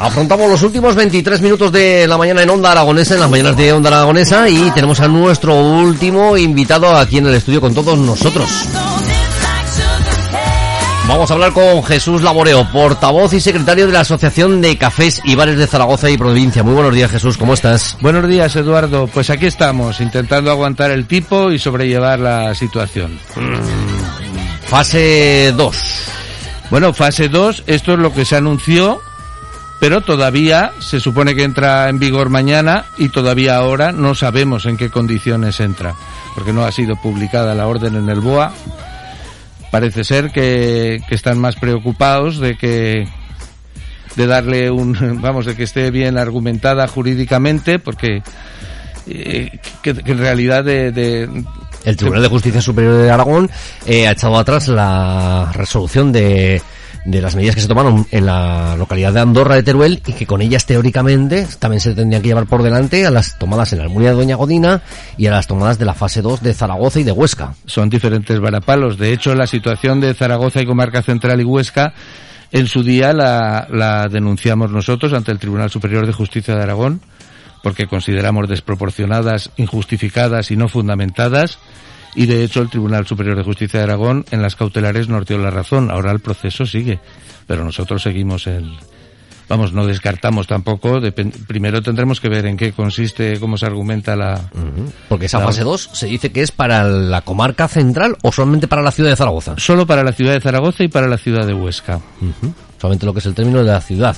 Afrontamos los últimos 23 minutos de la mañana en Onda Aragonesa, en las mañanas de Onda Aragonesa, y tenemos a nuestro último invitado aquí en el estudio con todos nosotros. Vamos a hablar con Jesús Laboreo, portavoz y secretario de la Asociación de Cafés y Bares de Zaragoza y Provincia. Muy buenos días, Jesús, ¿cómo estás? Buenos días, Eduardo. Pues aquí estamos, intentando aguantar el tipo y sobrellevar la situación. Mm, fase 2. Bueno, fase 2, esto es lo que se anunció, pero todavía se supone que entra en vigor mañana y todavía ahora no sabemos en qué condiciones entra, porque no ha sido publicada la orden en el BOA. Parece ser que, que están más preocupados de que de darle un vamos de que esté bien argumentada jurídicamente porque eh, que, que, en realidad de, de, el Tribunal de Justicia Superior de Aragón eh, ha echado atrás la resolución de, de las medidas que se tomaron en la localidad de Andorra de Teruel y que con ellas teóricamente también se tendrían que llevar por delante a las tomadas en la Almunia de Doña Godina y a las tomadas de la fase 2 de Zaragoza y de Huesca. Son diferentes varapalos. De hecho, la situación de Zaragoza y Comarca Central y Huesca en su día la, la denunciamos nosotros ante el Tribunal Superior de Justicia de Aragón porque consideramos desproporcionadas, injustificadas y no fundamentadas. Y de hecho el Tribunal Superior de Justicia de Aragón en las cautelares nos dio la razón. Ahora el proceso sigue, pero nosotros seguimos el, vamos, no descartamos tampoco. primero tendremos que ver en qué consiste, cómo se argumenta la. Uh -huh. Porque esa la, fase 2 se dice que es para la comarca central o solamente para la ciudad de Zaragoza. Solo para la ciudad de Zaragoza y para la ciudad de Huesca. Uh -huh. Solamente lo que es el término de la ciudad.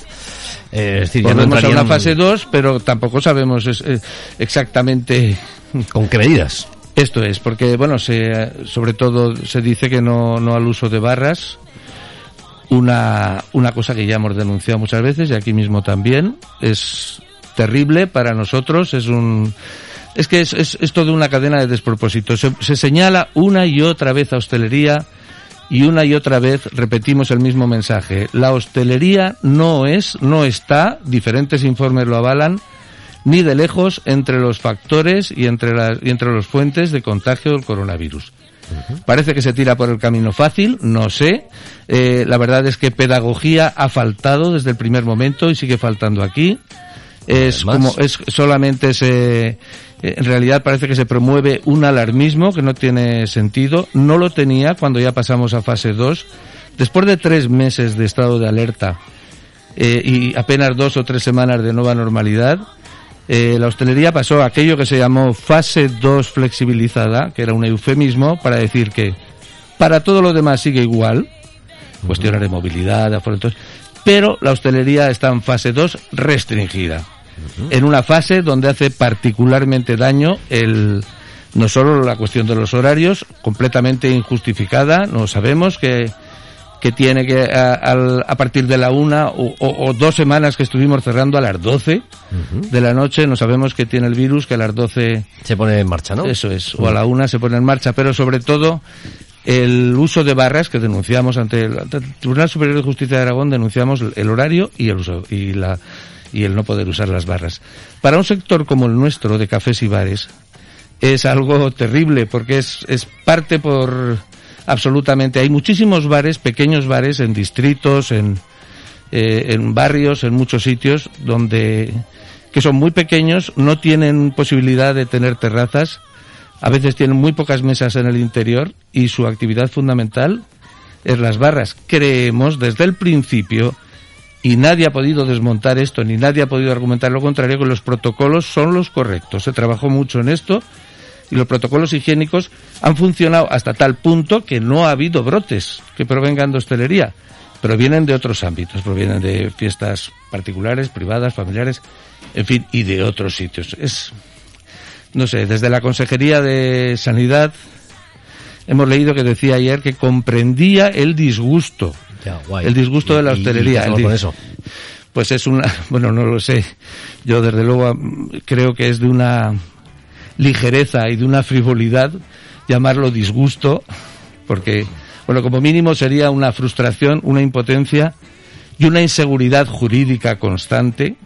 Eh, es decir, ya no a una fase 2, pero tampoco sabemos es, eh, exactamente. ¿Con qué medidas? Esto es, porque, bueno, se, sobre todo se dice que no, no al uso de barras, una, una cosa que ya hemos denunciado muchas veces y aquí mismo también, es terrible para nosotros, es un... Es que es, es, es toda una cadena de despropósitos. Se, se señala una y otra vez a hostelería y una y otra vez repetimos el mismo mensaje. La hostelería no es, no está, diferentes informes lo avalan, ni de lejos entre los factores y entre, las, y entre los fuentes de contagio del coronavirus. Uh -huh. Parece que se tira por el camino fácil, no sé. Eh, la verdad es que pedagogía ha faltado desde el primer momento y sigue faltando aquí. Es como, es solamente se, en realidad parece que se promueve un alarmismo que no tiene sentido. No lo tenía cuando ya pasamos a fase 2. Después de tres meses de estado de alerta eh, y apenas dos o tres semanas de nueva normalidad, eh, la hostelería pasó a aquello que se llamó fase 2 flexibilizada, que era un eufemismo para decir que para todo lo demás sigue igual, cuestiones de movilidad, de aforo, pero la hostelería está en fase 2 restringida. Uh -huh. En una fase donde hace particularmente daño el, no solo la cuestión de los horarios, completamente injustificada, no sabemos que que tiene que a, a, partir de la una o, o, o, dos semanas que estuvimos cerrando a las 12 uh -huh. de la noche, no sabemos que tiene el virus, que a las 12 se pone en marcha, ¿no? Eso es, uh -huh. o a la una se pone en marcha, pero sobre todo el uso de barras que denunciamos ante el, ante el Tribunal Superior de Justicia de Aragón, denunciamos el horario y el uso y la y el no poder usar las barras. Para un sector como el nuestro de cafés y bares es algo terrible porque es, es parte por absolutamente. Hay muchísimos bares, pequeños bares en distritos, en, eh, en barrios, en muchos sitios donde que son muy pequeños, no tienen posibilidad de tener terrazas, a veces tienen muy pocas mesas en el interior y su actividad fundamental es las barras. Creemos desde el principio y nadie ha podido desmontar esto, ni nadie ha podido argumentar lo contrario, que los protocolos son los correctos. Se trabajó mucho en esto y los protocolos higiénicos han funcionado hasta tal punto que no ha habido brotes que provengan de hostelería, pero vienen de otros ámbitos, provienen de fiestas particulares, privadas, familiares, en fin, y de otros sitios. Es, no sé, desde la Consejería de Sanidad hemos leído que decía ayer que comprendía el disgusto. Ya, guay. El disgusto de la y- hostelería. y el con eso? Pues es una, bueno, no lo sé. Yo desde luego creo que es de una ligereza y de una frivolidad llamarlo disgusto, porque, bueno, como mínimo sería una frustración, una impotencia y una inseguridad jurídica constante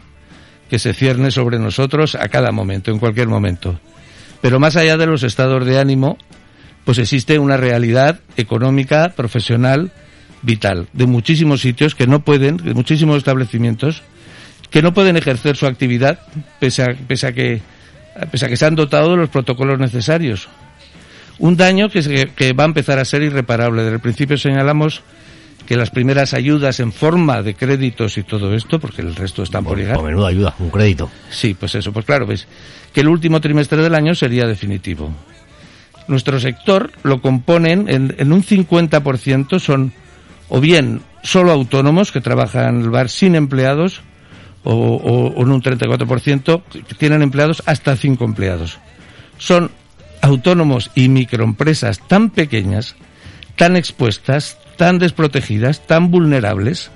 que se cierne sobre nosotros a cada momento, en cualquier momento. Pero más allá de los estados de ánimo, pues existe una realidad económica, profesional, vital, de muchísimos sitios que no pueden, de muchísimos establecimientos, que no pueden ejercer su actividad pese a, pese a que pese a que se han dotado de los protocolos necesarios. Un daño que, se- que va a empezar a ser irreparable. Desde el principio señalamos que las primeras ayudas en forma de créditos y todo esto, porque el resto están por llegar, Por menuda ayuda, un crédito. Sí, pues eso, pues claro, ves que el último trimestre del año sería definitivo. Nuestro sector lo componen en, en un 50% son o bien solo autónomos que trabajan el bar sin empleados o, en un 34% que tienen empleados hasta cinco empleados. Son autónomos y microempresas tan pequeñas, tan expuestas, tan desprotegidas, tan vulnerables,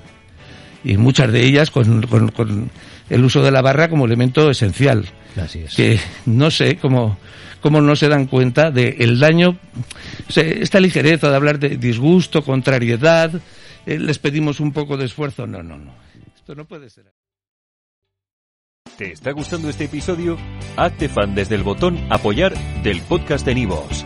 y muchas de ellas con- con el uso de la barra como elemento esencial. Así es. Que no sé cómo, cómo no se dan cuenta del daño, o sea, esta ligereza de hablar de disgusto, contrariedad, eh, les pedimos un poco de esfuerzo. No, no, no. Esto no puede ser. ¿Te está gustando este episodio? Hazte fan desde el botón Apoyar del podcast de Nivos.